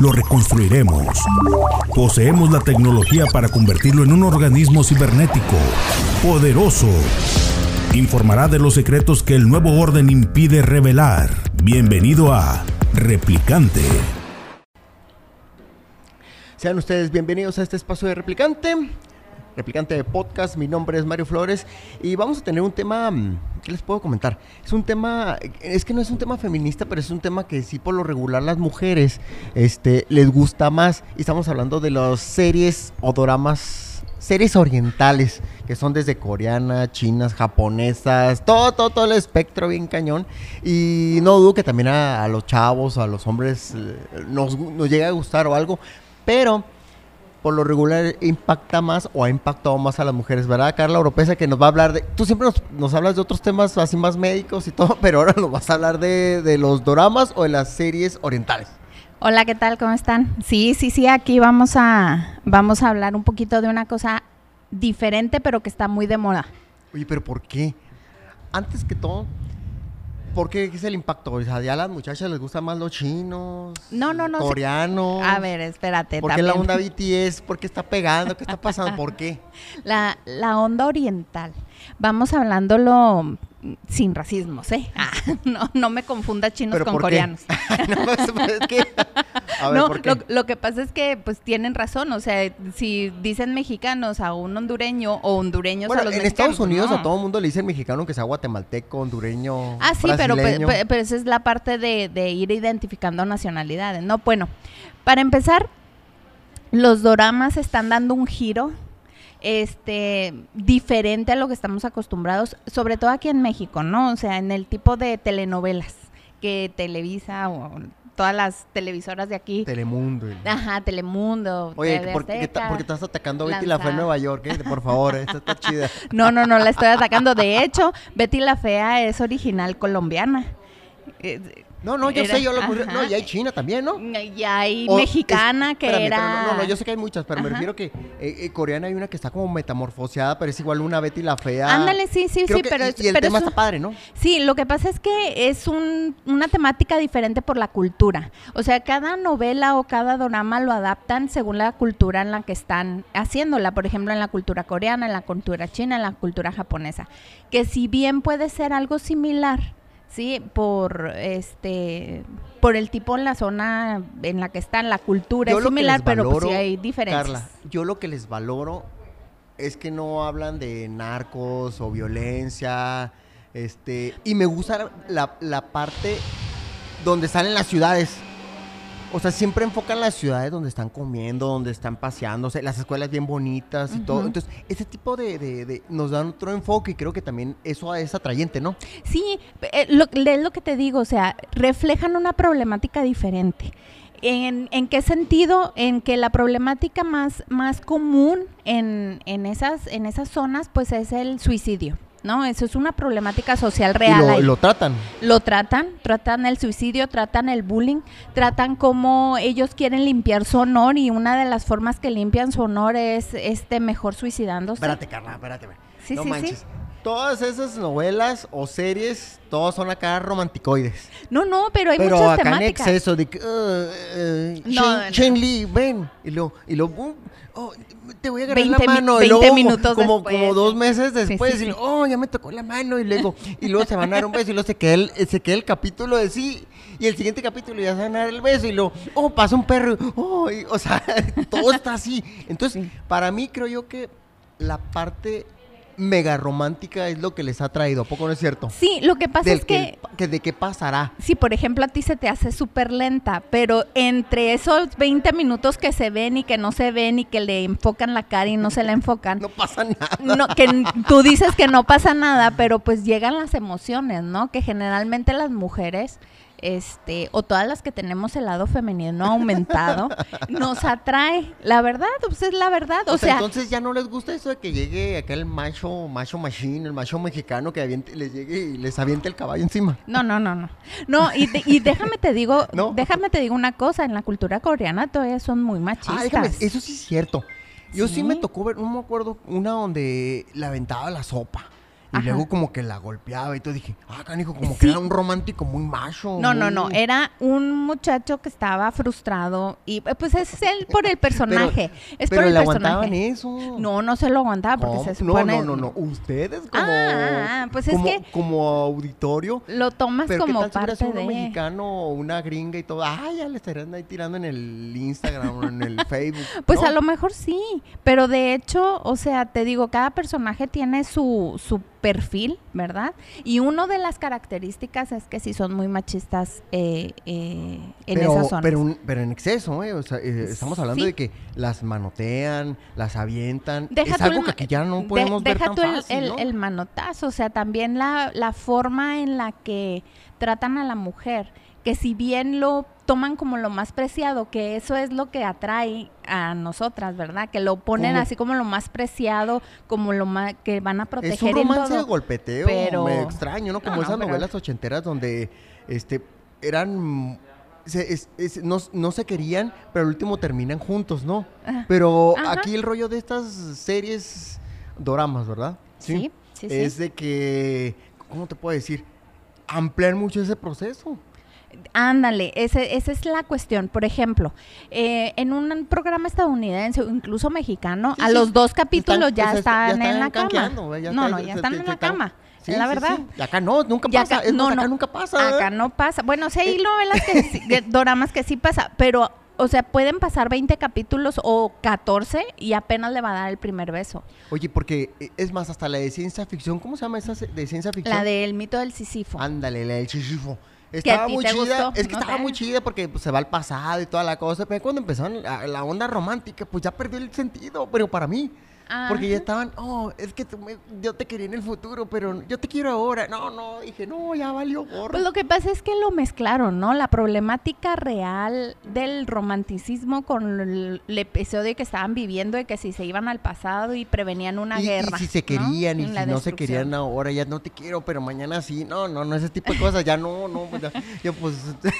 Lo reconstruiremos. Poseemos la tecnología para convertirlo en un organismo cibernético, poderoso. Informará de los secretos que el nuevo orden impide revelar. Bienvenido a Replicante. Sean ustedes bienvenidos a este espacio de Replicante. Replicante de podcast, mi nombre es Mario Flores y vamos a tener un tema, mm, ¿qué les puedo comentar? Es un tema, es que no es un tema feminista, pero es un tema que sí por lo regular las mujeres este, les gusta más. Y estamos hablando de las series o doramas, series orientales, que son desde coreanas, chinas, japonesas, todo, todo, todo el espectro bien cañón. Y no dudo que también a, a los chavos, a los hombres eh, nos, nos llega a gustar o algo, pero por lo regular impacta más o ha impactado más a las mujeres, ¿verdad? Carla Oropesa, que nos va a hablar de... Tú siempre nos, nos hablas de otros temas así más médicos y todo, pero ahora nos vas a hablar de, de los doramas o de las series orientales. Hola, ¿qué tal? ¿Cómo están? Sí, sí, sí, aquí vamos a, vamos a hablar un poquito de una cosa diferente, pero que está muy de moda. Oye, pero ¿por qué? Antes que todo, ¿por qué es el impacto? O sea, ya a las muchachas les gustan más los chinos, No, no, no. coreanos. A ver, espérate. ¿Por qué la onda BTS? ¿Por qué está pegando? ¿Qué está pasando? ¿Por qué? La, la onda oriental. Vamos hablándolo sin racismos, ¿eh? Ah, no, no me confunda chinos ¿Pero con coreanos. no, es, es que... A ver, no, ¿por qué? Lo, lo que pasa es que pues tienen razón, o sea, si dicen mexicanos a un hondureño o hondureños Bueno, a los en mexicanos, Estados Unidos no. a todo el mundo le dicen mexicano que sea guatemalteco, hondureño, Ah, sí, pero, pe- brasileño. pe- pero esa es la parte de, de ir identificando nacionalidades, ¿no? Bueno, para empezar, los doramas están dando un giro este diferente a lo que estamos acostumbrados, sobre todo aquí en México, ¿no? O sea, en el tipo de telenovelas que Televisa o todas las televisoras de aquí. Telemundo. Ajá, Telemundo. Oye, TV ¿por qué, por estás atacando a Betty la Fea en Nueva York? eh? Por favor, esta está chida. No, no, no, la estoy atacando. De hecho, Betty la Fea es original colombiana. Eh, No, no, yo Era- sé, yo lo ajá. No, y hay China también, ¿no? Y hay O mexicana es- que espérame, era. No, no, no, yo sé que hay muchas, pero me refiero que eh, eh, coreana hay una que está como metamorfoseada, pero es igual una Betty la Fea. Ándale, sí, sí, Creo sí, que- pero y, el pero tema es está padre, ¿no? Sí, lo que pasa es que es un- una temática diferente por la cultura. O sea, cada novela o cada drama lo adaptan según la cultura en la que están haciéndola. Por ejemplo, en la cultura coreana, en la cultura china, en la cultura japonesa. Que si bien puede ser algo similar, sí, por este, por el tipo en la zona en la que están, la cultura Yo es similar, pero pues sí hay diferencias. Carla, yo lo que les valoro es que no hablan de narcos o violencia, este, y me gusta la, la parte donde están en las ciudades. O sea, siempre enfocan las ciudades donde están comiendo, donde están paseándose, las escuelas bien bonitas y todo. Entonces, ese tipo de, de- de- nos dan otro enfoque y creo que también eso es atrayente, ¿no? Sí, eh, lo, es lo que te digo, o sea, reflejan una problemática diferente. ¿En, en qué sentido? En que la problemática más, más común en, en, esas, en esas zonas, pues es el suicidio, ¿no? Eso es una problemática social real. y lo, ahí. lo tratan. Lo tratan, tratan el suicidio, tratan el bullying, tratan cómo ellos quieren limpiar su honor y una de las formas que limpian su honor es este mejor suicidándose. Espérate, Carla, espérate. espérate. Sí, no sí, sí. Todas esas novelas o series, todas son acá romanticoides. No, no, pero hay Pero muchas acá en exceso de que, uh, uh, No, Shane, no. Lee, ven. Y luego, y luego, uh, oh, te voy a agarrar 20 la mano. y 20 luego, minutos como, después. como dos meses sí, después, sí. y luego, oh, ya me tocó la mano. Y luego, y luego se van a dar un beso. Y luego se queda el, se queda el capítulo de sí. Y el siguiente capítulo ya se van a dar el beso. Y luego, oh, pasa un perro. Oh, y- o sea, todo está así. Entonces, Sí. para mí creo yo que la parte mega romántica es lo que les ha traído. ¿A poco no es cierto? Sí, lo que pasa Del es que, que de qué pasará. si por ejemplo a ti se te hace súper lenta, pero entre esos 20 minutos que se ven y que no se ven y que le enfocan la cara y no se la enfocan, No pasa nada. no, que tú dices que no pasa nada, pero pues llegan las emociones, ¿no? Que generalmente las mujeres este, o todas las que tenemos el lado femenino aumentado, nos atrae. La verdad, pues es la verdad. O, O sea, sea, entonces ya no les gusta eso de que llegue aquel macho, macho machine, el macho mexicano que aviente- les llegue y les aviente el caballo encima. No, no, no, no. No, y, de- y déjame te digo, No. déjame te digo una cosa, en la cultura coreana todavía son muy machistas. Ah, déjame, eso sí es cierto. Yo sí. Sí. me tocó ver, no me acuerdo, una donde le aventaba la sopa. Y Ajá. luego como que la golpeaba y todo dije, ah, canijo, como que era un romántico muy macho. No, no, muy- no, era un muchacho que estaba frustrado y eh, pues es él por el personaje, es Pero por el le aguantaban personaje. eso. No, no se lo aguantaba porque ¿Cómo? se No, supone no, no, no. Ustedes como, Ah, pues es como, que- como auditorio. lo tomas Pero como qué tal si parte uno de mexicano o una gringa y todo. Ah, ya le estarían ahí tirando en el Instagram o en el Facebook. Pues ¿no? a lo mejor sí, pero de hecho, o sea, te digo, cada personaje tiene su, su perfil, ¿verdad? Y una de las características es que sí son muy machistas eh, eh, en pero, esas zonas. Pero, un- pero en exceso, ¿eh? O sea, eh, estamos hablando Sí. de que las manotean, las avientan. Deja es algo el que aquí ya no de- podemos ver deja tan tú el, fácil, el- ¿no? el manotazo, o sea, también la, la forma en la que tratan a la mujer, que si bien lo toman como lo más preciado, que eso es lo que atrae a nosotras, ¿verdad? Que lo ponen Como- así como lo más preciado, como lo más que van a proteger Es un romance de golpeteo pero- medio extraño, ¿no? Como No, no, esas pero- novelas ochenteras donde este eran se, es- es- no, no se querían, pero al último terminan juntos, ¿no? Ah, Pero Ajá. aquí el rollo de estas series doramas, ¿verdad? Sí, sí, sí. Es de que, ¿cómo te puedo decir? Ampliar mucho ese proceso. Ándale, ese, esa es la cuestión. Por ejemplo, eh, en un programa estadounidense o incluso mexicano, Sí, a sí, los dos capítulos están- ya, están ya en la cama. no, está- no, ya están se- en la están- cama. Sí, es la verdad. sí. Y acá no, nunca pasa. acá- no, acá no. nunca pasa. ¿eh? Acá no pasa. Bueno, sí hay novelas que sí, de doramas que sí pasa, pero, o sea, pueden pasar 20 capítulos o 14 y apenas le va a dar el primer beso. Oye, porque eh, es más, hasta la de ciencia ficción, ¿cómo se llama esa de ciencia ficción? La del mito del Sísifo. Ándale, la del Chichifo. Estaba muy chida. gustó, es que no estaba sé. muy chida porque pues, se va al pasado y toda la cosa. Pero cuando empezaron la, la onda romántica, pues ya perdió el sentido. Pero para mí. Porque ya estaban, oh, es que tú me- yo te quería en el futuro, pero yo te quiero ahora. No, no, dije, no, ya valió gorro. Pues lo que pasa es que lo mezclaron, ¿no? La problemática real del romanticismo con el, el episodio que estaban viviendo de que si se iban al pasado y prevenían una y, y guerra. si se ¿no? querían y si no se querían ahora, ya no te quiero, pero mañana sí. No, no, no, ese tipo de cosas, ya no, no, pues ya, yo pues...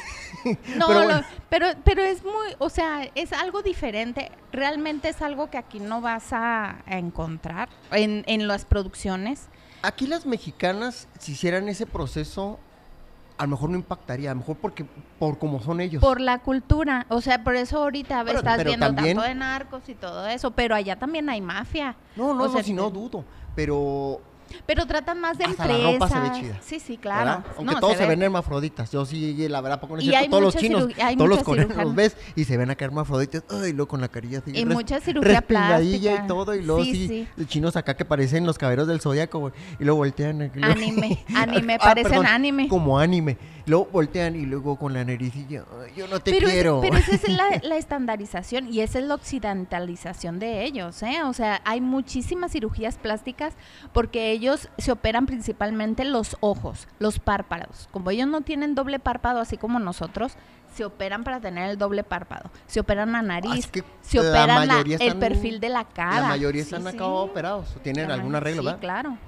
No, pero bueno. pero, pero es muy, o sea, es algo diferente. Realmente es algo que aquí no vas a, a encontrar en, en las producciones. Aquí las mexicanas, si hicieran ese proceso, a lo mejor no impactaría, a lo mejor porque por como son ellos. Por la cultura, o sea, por eso ahorita Pero- estás pero viendo también- tanto de narcos y todo eso, pero allá también hay mafia. no, no, o no, si no dudo, pero Pero tratan más de Hasta la ropa se ve chida, Sí, sí, claro. ¿verdad? Aunque No, todos se, ve- ven hermafroditas, yo sí, la verdad, poco no es Y cierto, hay todos los chinos, todos los coreanos los ves y se ven acá hermafroditas, ay, luego con la carilla así. Y mucha cirugía plástica. y todo, y luego Sí, sí, chinos acá que parecen los caballeros del zodiaco, y luego voltean. Anime, anime, Ah, parecen perdón, anime. Como anime. Luego voltean y luego con la naricilla, "Ay, yo no te pero, es- quiero. pero esa es la, la estandarización y esa es la occidentalización de ellos, ¿eh? O sea, hay muchísimas cirugías plásticas porque ellos se operan principalmente los ojos, los párpados. Como ellos no tienen doble párpado así como nosotros, se operan para tener el doble párpado. Se operan la nariz, Así que se la operan la- el perfil de la cara. La mayoría Sí, están sí. acá operados, o tienen La algún arreglo, sí, ¿verdad? claro,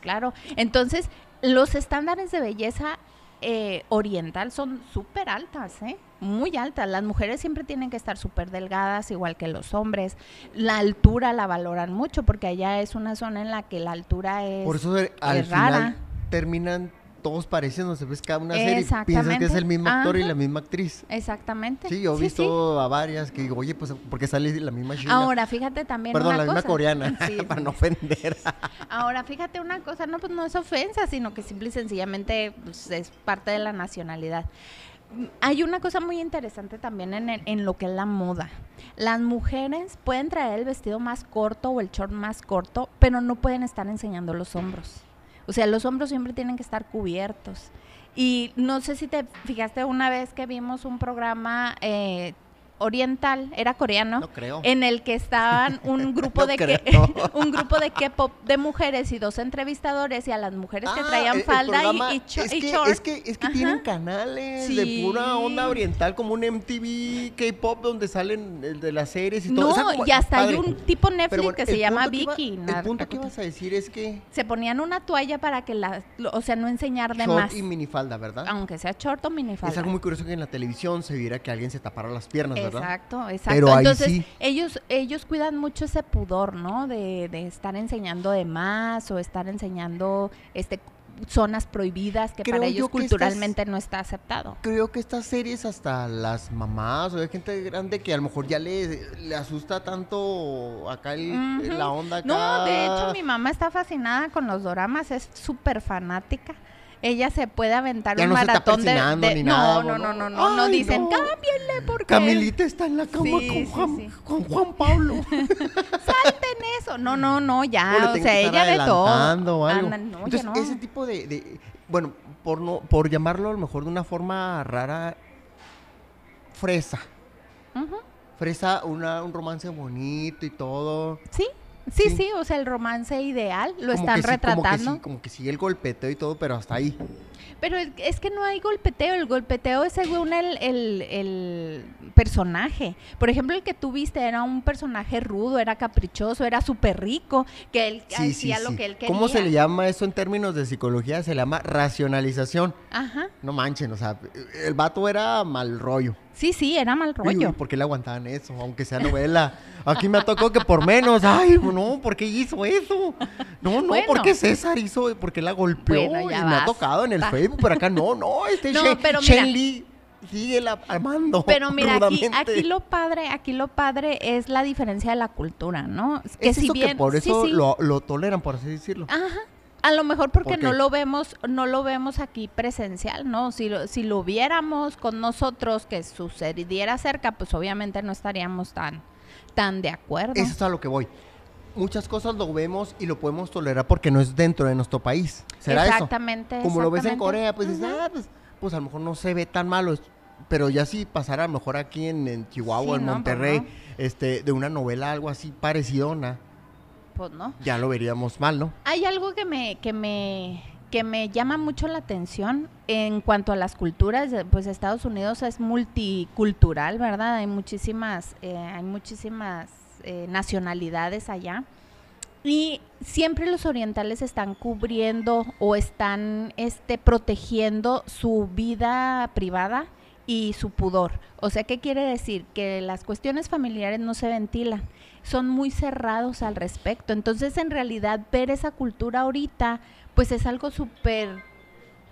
claro. Entonces, los estándares de belleza eh, oriental son súper altas, ¿eh? Muy altas. Las mujeres siempre tienen que estar súper delgadas, igual que los hombres. La altura la valoran mucho porque allá es una zona en la que la altura es, Por eso al es final rara. terminan todos pareciéndose, ves cada una serie y piensas que es el mismo actor y la misma actriz. Exactamente. Sí, yo he visto a varias que digo, oye, pues porque sale la misma china. Ahora, fíjate también Perdón, una la misma coreana, Sí. para no ofender. Ahora, fíjate una cosa, no, pues no es ofensa, sino que simple y sencillamente pues, es parte de la nacionalidad. Hay una cosa muy interesante también en, el- en lo que es la moda. Las mujeres pueden traer el vestido más corto o el short más corto, pero no pueden estar enseñando los hombros. O sea, los hombros siempre tienen que estar cubiertos. Y no sé si te fijaste una vez que vimos un programa eh, oriental, era coreano, No creo. en el que estaban un grupo No de que, un grupo de K-pop de mujeres y dos entrevistadores y a las mujeres que Ah, traían el- el falda y- y, cho- es y que, short. Es que, es que Ajá. tienen canales de pura onda oriental, como un MTV K-pop donde salen el de las series y todo. No, O sea, como- y hasta hay un tipo Netflix bueno, que se llama que iba- Vicky. el punto que ibas a decir es que Se ponían una toalla para que la, o sea, no enseñar de short más, y minifalda, ¿verdad? aunque sea short o minifalda. Es algo muy curioso que en la televisión se viera que alguien se tapara las piernas, ¿verdad? Exacto, exacto. Pero ahí Entonces, sí. ellos, ellos cuidan mucho ese pudor, ¿no? De, de estar enseñando de más o estar enseñando este zonas prohibidas que Creo para ellos estas- culturalmente no está aceptado. Creo que estas series hasta las mamás o hay gente grande que a lo mejor ya le, le asusta tanto acá el- la onda acá. No, de hecho mi mamá está fascinada con los doramas, es súper fanática. Ella se puede aventar Ya un no se está maratón de, persinando de- ni no, nada, no, ¿no? no, no, no, no, dicen, cámbienle porque Camilita está en la cama Sí, con, sí, Juan, sí. con Juan Pablo. salten eso. No, no, no, ya, o sea, ella de todo. ya Entonces, ese tipo de, de- bueno, por no, por llamarlo a lo mejor de una forma rara, fresa. Fresa, una, un romance bonito y todo. Sí, sí, Sí. sí, o sea, el romance ideal lo Como están que sí, retratando. Como que, sí, como que sí, el golpeteo y todo, pero hasta ahí. Pero es, que no hay golpeteo, el golpeteo es según el, el, el personaje. Por ejemplo, el que tú viste era un personaje rudo, era caprichoso, era súper rico, que él Sí, sí, hacía lo sí. que él quería. ¿Cómo se le llama eso en términos de psicología? Se le llama racionalización. Ajá. No manchen, o sea, el vato era mal rollo. Sí, sí, era mal Uy, rollo. uy, ¿Por qué le aguantaban eso? Aunque sea novela. Aquí me ha tocado que por menos. Ay, no, ¿por qué hizo eso? No, no, Bueno. ¿por qué César hizo? ¿Por qué la golpeó? Bueno, y me ha tocado en el Facebook, pero acá no, no. Este No, pero mira. Li sigue la armando. Pero mira, aquí, aquí lo padre, aquí lo padre es la diferencia de la cultura, ¿no? Que es si eso bien, que por sí, eso sí. Lo, lo toleran, por así decirlo. Ajá. A lo mejor porque ¿Por no lo vemos, no lo vemos aquí presencial, ¿no? Si lo, si lo viéramos con nosotros que sucediera cerca, pues obviamente no estaríamos tan, tan de acuerdo. Eso es a lo que voy. Muchas cosas lo vemos y lo podemos tolerar porque no es dentro de nuestro país. ¿Será eso? exactamente. Como lo ves en. Corea, pues dices, ah, pues, pues a lo mejor no se ve tan malo. Pero ya si pasara a lo mejor aquí en, en Chihuahua, Sí, en no, pues Monterrey, no. este, de una novela algo así parecidona, Pues no. ya lo veríamos mal, ¿no? Hay algo que me, que me, que me llama mucho la atención en cuanto a las culturas, eh, pues Estados Unidos es multicultural, ¿verdad? Hay muchísimas, eh, hay muchísimas eh, nacionalidades allá. Y siempre los orientales están cubriendo o están este, protegiendo su vida privada y su pudor. O sea, ¿qué quiere decir? Que las cuestiones familiares no se ventilan, son muy cerrados al respecto. Entonces, en realidad, ver esa cultura ahorita, pues es algo súper,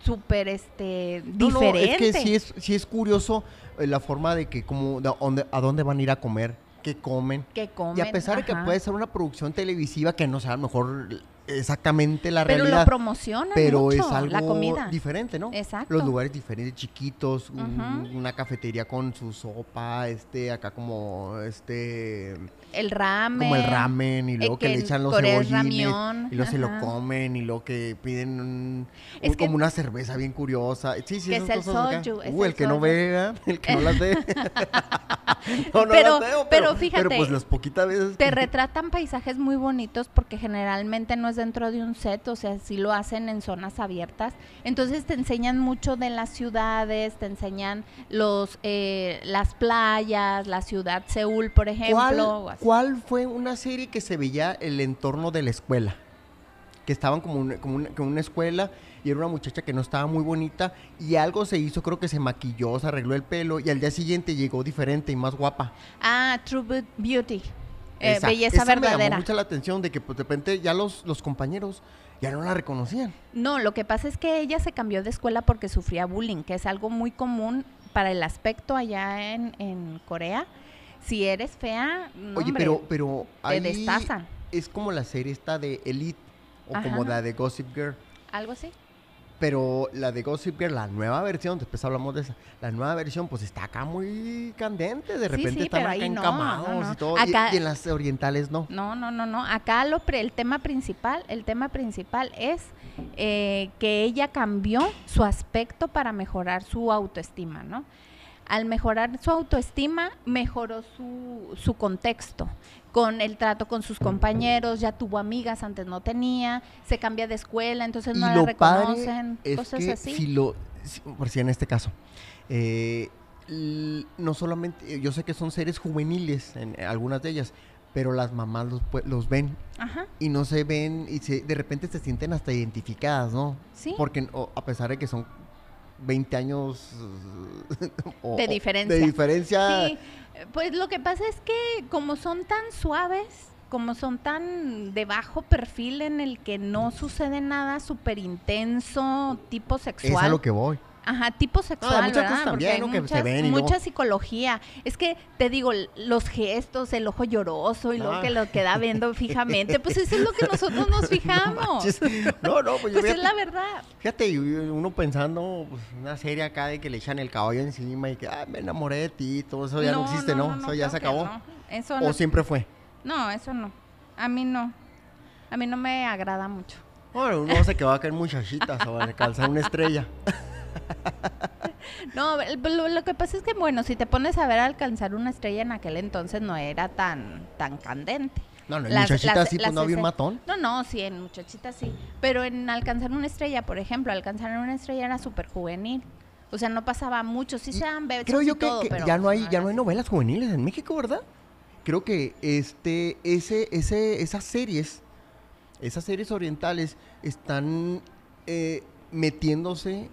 súper, este, No, no, diferente. es que sí es, sí es curioso eh, la forma de que como, de dónde- a dónde van a ir a comer, qué comen. que comen. y a pesar de que puede ser una producción televisiva que no sea a lo mejor exactamente la Pero realidad. lo promocionan pero mucho, es algo la comida. diferente, ¿no? Exacto. Los lugares diferentes, chiquitos, un- Ujú. una cafetería con su sopa, este, acá como, este, El ramen. como el ramen y luego eh, que, que le echan los cebollines ramión, y luego se lo comen y luego que piden un, Es un- que- como una cerveza bien curiosa. Sí, sí, Que es el soju, es Uh, el, el que no vea, el que no las ve. no, no Pero- pero pero, fíjate, pero pues las poquitas veces Te que- retratan paisajes muy bonitos porque generalmente no es dentro de un set, o sea, sí lo hacen en zonas abiertas. Entonces te enseñan mucho de las ciudades, te enseñan los eh, las playas, la ciudad Seúl, por ejemplo. ¿Cuál, fue una serie que se veía el entorno de la escuela? Que estaban como como como una escuela y era una muchacha que no estaba muy bonita y algo se hizo, creo que se maquilló, se arregló el pelo y al día siguiente llegó diferente y más guapa. Ah, True Be- Beauty. Eh, belleza esa Me verdadera. llamó mucho la atención de que pues, de repente ya los, los compañeros ya no la reconocían. No, lo que pasa es que ella se cambió de escuela porque sufría bullying, que es algo muy común para el aspecto allá en, en Corea. Si eres fea, no, Oye, hombre, pero, pero te ahí destazan. es como la serie esta de Elite o Ajá. como la de Gossip Girl. algo así. Pero la de Gossip Girl, la nueva versión, después hablamos de esa, la nueva versión pues está acá muy candente, de repente sí, están acá no, encamados no, no. y todo, y- Acá- y, en las orientales no. No, no, no, no. Acá lo pre- el tema principal, el tema principal es eh, que ella cambió su aspecto para mejorar su autoestima, ¿no? al mejorar su autoestima, mejoró su, su contexto con el trato con sus compañeros, ya tuvo amigas, antes no tenía, se cambia de escuela, entonces no y la lo padre reconocen, es cosas que así. si lo, si- por si en este caso, eh, no solamente, yo sé que son seres juveniles en algunas de ellas, pero las mamás los, los ven Ajá, y no se ven y se, de repente se sienten hasta identificadas, ¿no? sí. Porque o, a pesar de que son 20 años o- De diferencia. de diferencia, Sí, pues lo que pasa es que como son tan suaves, como son tan de bajo perfil en el que no sucede nada súper intenso, tipo es sexual. a lo que voy. Ajá, tipo sexual, muchas ¿verdad? cosas Porque también, hay ¿no? se muchas- ven y mucha psicología. Es que te digo, los gestos, el ojo lloroso y Ah. que lo queda viendo fijamente, pues eso es lo que nosotros nos fijamos. No, no, pues yo Pues es la verdad. Fíjate, uno pensando, pues, una serie acá de que le echan el caballo encima y que, ah, me enamoré de ti, todo eso ya no, existe, ¿no? eso ya se acabó. no. Eso O siempre fue. No, eso no. A mí no. A mí no me agrada mucho. Bueno, uno se quedó acá en muchachitas o en calzar una estrella. No, el- lo, lo que pasa es que, bueno, si te pones a ver alcanzar una estrella en aquel entonces no era tan, tan candente. No, no, en las- sí, pues no había un matón. No, no, sí, en muchachitas sí. Pero en alcanzar una estrella, por ejemplo, alcanzar una estrella era súper juvenil. O sea, no pasaba mucho. Sí se dan besos Creo y yo que, todo, que pero ya no hay, ya no hay novelas juveniles en México, ¿verdad? Creo que este, ese, ese, esas series, esas series orientales están eh, metiéndose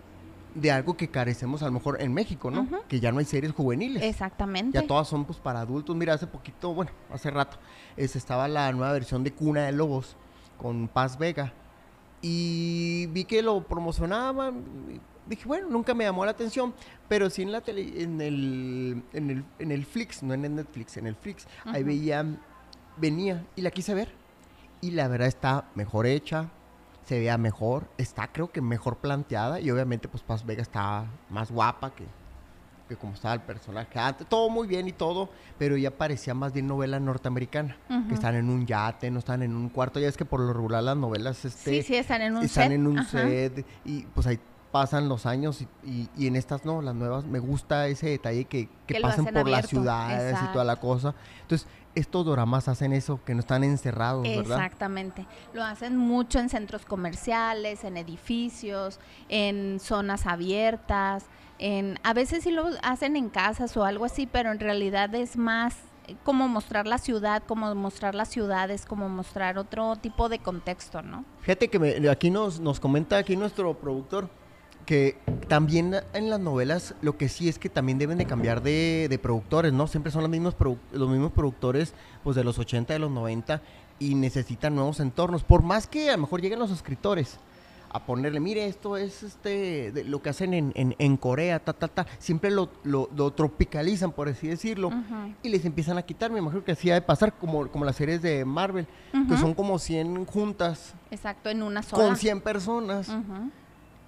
de algo que carecemos a lo mejor en México, ¿no? Que ya no hay series juveniles. Exactamente. Ya todas son pues para adultos. Mira, hace poquito, bueno, hace rato, es, estaba la nueva versión de Cuna de Lobos con Paz Vega. Y vi que lo promocionaban. Dije, bueno, nunca me llamó la atención, pero sí en la tele, en el, en el, en el Flix, no en el Netflix, en el Flix, ahí veía, venía y la quise ver. Y la verdad está mejor hecha, se vea mejor, está creo que mejor planteada y obviamente pues Paz Vega está más guapa que, que como estaba el personaje antes, todo muy bien y todo, pero ya parecía más bien novela norteamericana, que están en un yate, no están en un cuarto, ya es que por lo regular las novelas este, Sí, sí, están en un están set. en un Ajá. set y pues ahí pasan los años y, y- y en estas no, las nuevas, me gusta ese detalle que, que hacen por las abierto, ciudades y toda la cosa. Entonces, estos doramas hacen eso, que no están encerrados, ¿verdad? Exactamente. Lo hacen mucho en centros comerciales, en edificios, en zonas abiertas, en a veces sí lo hacen en casas o algo así, pero en realidad es más eh, como mostrar la ciudad, como mostrar las ciudades, como mostrar otro tipo de contexto, ¿no? Fíjate que me- aquí nos, nos comenta aquí nuestro productor que también en las novelas lo que sí es que también deben de cambiar de, de productores, ¿no? Siempre son los mismos, los mismos productores pues de los 80, de los 90 y necesitan nuevos entornos. Por más que a lo mejor lleguen los escritores a ponerle, mire, esto es este de lo que hacen en, en, en Corea, ta, ta, ta, siempre lo, lo, lo tropicalizan, por así decirlo, y les empiezan a quitar. Me imagino que así ha de pasar como, como las series de Marvel, que son como 100 juntas Exacto, en una sola. con 100 personas. Ujú.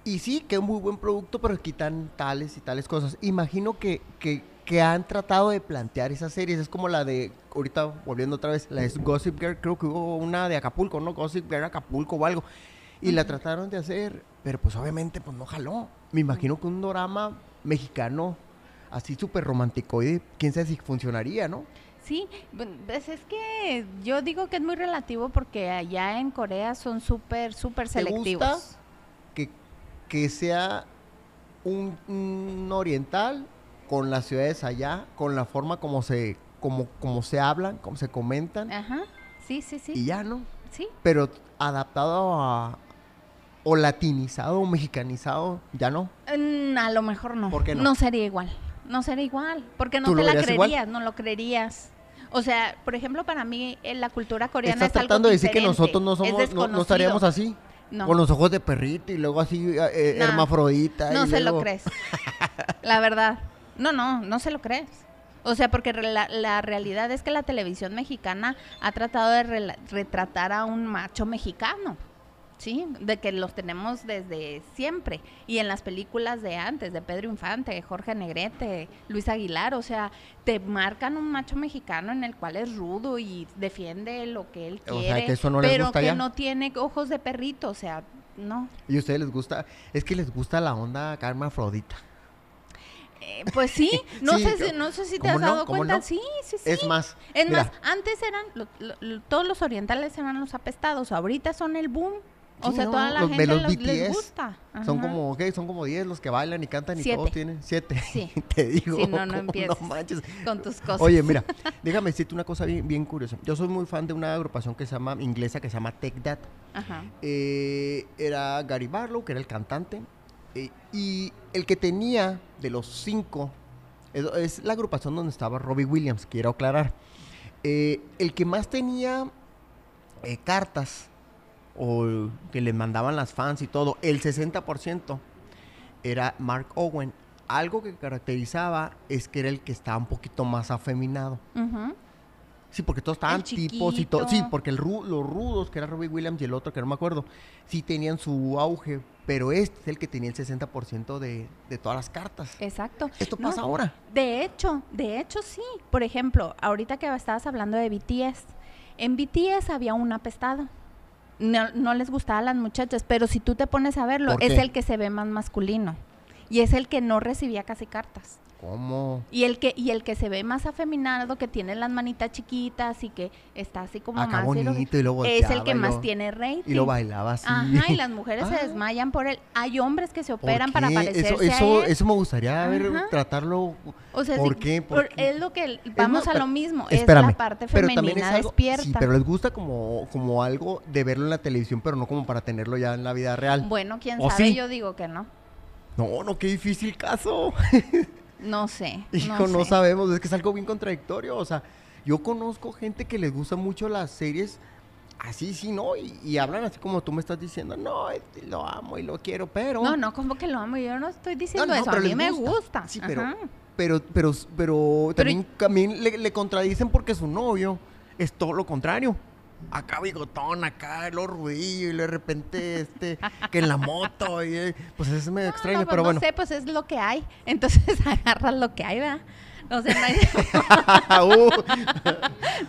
Y sí, que es muy buen producto, pero quitan tales y tales cosas. Imagino que, que, que han tratado de plantear esas series. Es como la de, ahorita volviendo otra vez, la de Gossip Girl, creo que hubo una de Acapulco, ¿no? Gossip Girl Acapulco o algo. Y la trataron de hacer, pero pues obviamente pues no jaló. Me imagino que un drama mexicano así súper romántico, y quién sabe si funcionaría, ¿no? Sí, pues es que yo digo que es muy relativo porque allá en Corea son súper, súper ¿Te selectivos. gusta que, que sea un, un oriental con las ciudades allá, con la forma como se, como, como se hablan, como se comentan, Ajá, sí, sí, sí. y ya, ¿no? Sí, Pero adaptado a o latinizado o mexicanizado, ya no. Mm, a lo mejor no. ¿Por qué no? sería igual. No sería igual. Porque no ¿Tú te la igual? creerías, no lo creerías. O sea, por ejemplo, para mí eh, la cultura coreana Estás es algo tratando de decir que nosotros no somos, no, no estaríamos así. No. Con los ojos de perrito y luego así eh, eh, No. hermafrodita. No y se lo crees. la verdad. No, no, no se lo crees. O sea, porque re- la, la realidad es que la televisión mexicana ha tratado de rela- retratar a un macho mexicano. Sí, de que los tenemos desde siempre. Y en las películas de antes, de Pedro Infante, Jorge Negrete, Luis Aguilar, o sea, te marcan un macho mexicano en el cual es rudo y defiende lo que él O sea, quiere, que eso no pero que ya. no tiene ojos de perrito, o sea, no. Y a ustedes les gusta, es que les gusta la onda acá hermafrodita. Eh, pues sí, no Sí, sé si, ¿cómo- no sé si te has dado ¿Cómo cuenta. no? Sí, sí, sí. Es más, Es mira. más, antes eran lo- lo- todos los orientales eran los apestados, ahorita son el boom. O sea, no, toda la los- gente los los- les BTS. gusta. Son Ajá. como, ¿qué? Son como 10 los que bailan y cantan y Siete. todos tienen 7. Sí. Te digo. Sí, no, no ¿cómo empieces. No manches. con tus cosas. Oye, mira, déjame decirte una cosa bien, bien curiosa. Yo soy muy fan de una agrupación que se llama, inglesa, que se llama Take That. Ajá. Eh, era Gary Barlow, que era el cantante. eh, y el que tenía de los cinco, es, es la agrupación donde estaba Robbie Williams, quiero aclarar. Eh, el que más tenía eh, cartas, o que le mandaban las fans y todo, el 60% era Mark Owen. Algo que caracterizaba es que era el que estaba un poquito más afeminado. Sí, porque todos estaban tipos y todo. Sí, porque el ru- los rudos, que era Robbie Williams y el otro, que no me acuerdo, sí tenían su auge. Pero este es el que tenía el 60% de, de todas las cartas. Exacto. Esto No, pasa ahora. De hecho, de hecho sí. Por ejemplo, ahorita que estabas hablando de BTS, en BTS había un apestado. No, no les gustaba a las muchachas, pero si tú te pones a verlo, ¿Por es el que se ve más masculino. Y es el que no recibía casi cartas. ¿Cómo? Y el que y el que se ve más afeminado, que tiene las manitas chiquitas y que está así como Acá más bonito y es el que más lo- tiene rating. Y lo bailaba así. Ajá, y las mujeres Ah. se desmayan por él. Hay hombres que se ¿Por operan para parecerse eso, eso, a él. eso me gustaría ver, tratarlo. O sea, ¿Por sí, qué? ¿Por por- qué? es lo que vamos a lo mismo, Espérame, es la parte pero femenina es algo- despierta. Sí, pero les gusta como, como algo de verlo en la televisión, pero no como para tenerlo ya en la vida real. Bueno, quién ¿O sabe, sí? yo digo que no. No, no, qué difícil caso. No sé. Hijo, no, sé. sabemos, es que es algo bien contradictorio. O sea, yo conozco gente que les gusta mucho las series así, sí, ¿no? Y, y hablan así como tú me estás diciendo, no, lo amo y lo quiero, pero... No, no, como que lo amo, yo no estoy No, diciendo no, eso, a mí me gusta. Sí, pero, pero, pero, pero, también, también le, le contradicen porque su novio es todo lo contrario. Acá bigotón, acá lo rudillo y de repente este, que en la moto y eh, pues es medio No, extraño, no, pues pero no bueno. sé, pues es lo que hay. Entonces agarras lo que hay, ¿verdad? No sé, no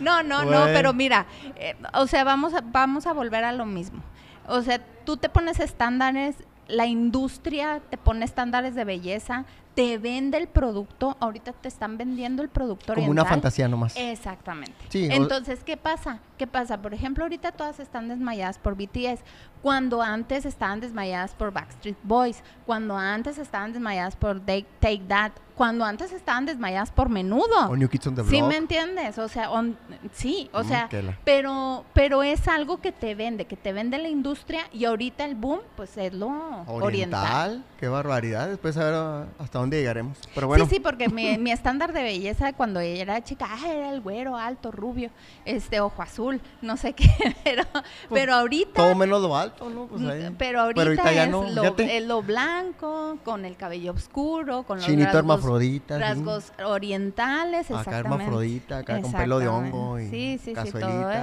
No, no, no, pero mira, eh, o sea, vamos a, vamos a volver a lo mismo. O sea, tú te pones estándares, la industria te pone estándares de belleza, te vende el producto, ahorita te están vendiendo el producto como una fantasía nomás. Exactamente. Sí, Entonces, ¿qué pasa? ¿Qué pasa? Por ejemplo, ahorita todas están desmayadas por BTS, cuando antes estaban desmayadas por Backstreet Boys, cuando antes estaban desmayadas por Take, Take That, cuando antes estaban desmayadas por Menudo. O New Kids on the ¿Sí me entiendes? O sea, on- sí, o Mm, sea, pero pero es algo que te vende, que te vende la industria y ahorita el boom pues es lo oriental. Oriental, qué barbaridad. Después a ver ah, hasta dónde llegaremos. Pero bueno, Sí, sí, porque mi, mi estándar de belleza cuando ella era chica, ah, era el güero, alto, rubio, este ojo azul, no sé qué, pero, pero ahorita todo menos lo alto, ¿no? Pues ahí. Pero ahorita, ya es no, lo, fíjate. es lo blanco, con el cabello oscuro, con los Chinito rasgos, hermafrodita, sí. rasgos orientales, Acá exactamente. hermafrodita, acá con pelo de hongo y sí, sí, sí, todo eso.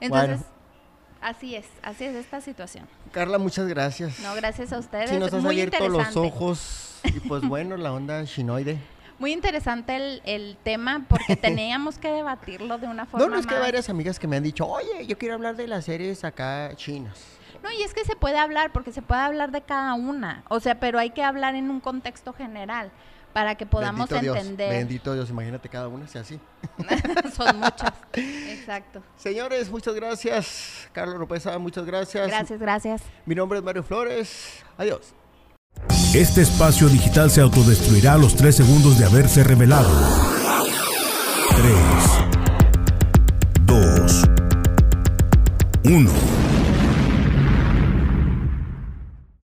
Entonces, Bueno. así es, así es esta situación. Carla, muchas gracias. No, gracias a ustedes. Sí, nos has Muy abierto los interesante. ojos. Y pues bueno, la onda shinoide. Muy interesante el, el tema porque teníamos que debatirlo de una forma No, no, es que hay más- varias amigas que me han dicho, oye, yo quiero hablar de las series acá chinas. No, y es que se puede hablar, porque se puede hablar de cada una. O sea, pero hay que hablar en un contexto general para que podamos Bendito Dios, entender. Bendito Dios, imagínate cada una sea así. Son muchas. Exacto. Señores, muchas gracias. Carlos Lopeza, muchas gracias. Gracias, gracias. Mi nombre es Mario Flores. Adiós. Este espacio digital se autodestruirá a los 3 segundos de haberse revelado. 3, 2, 1.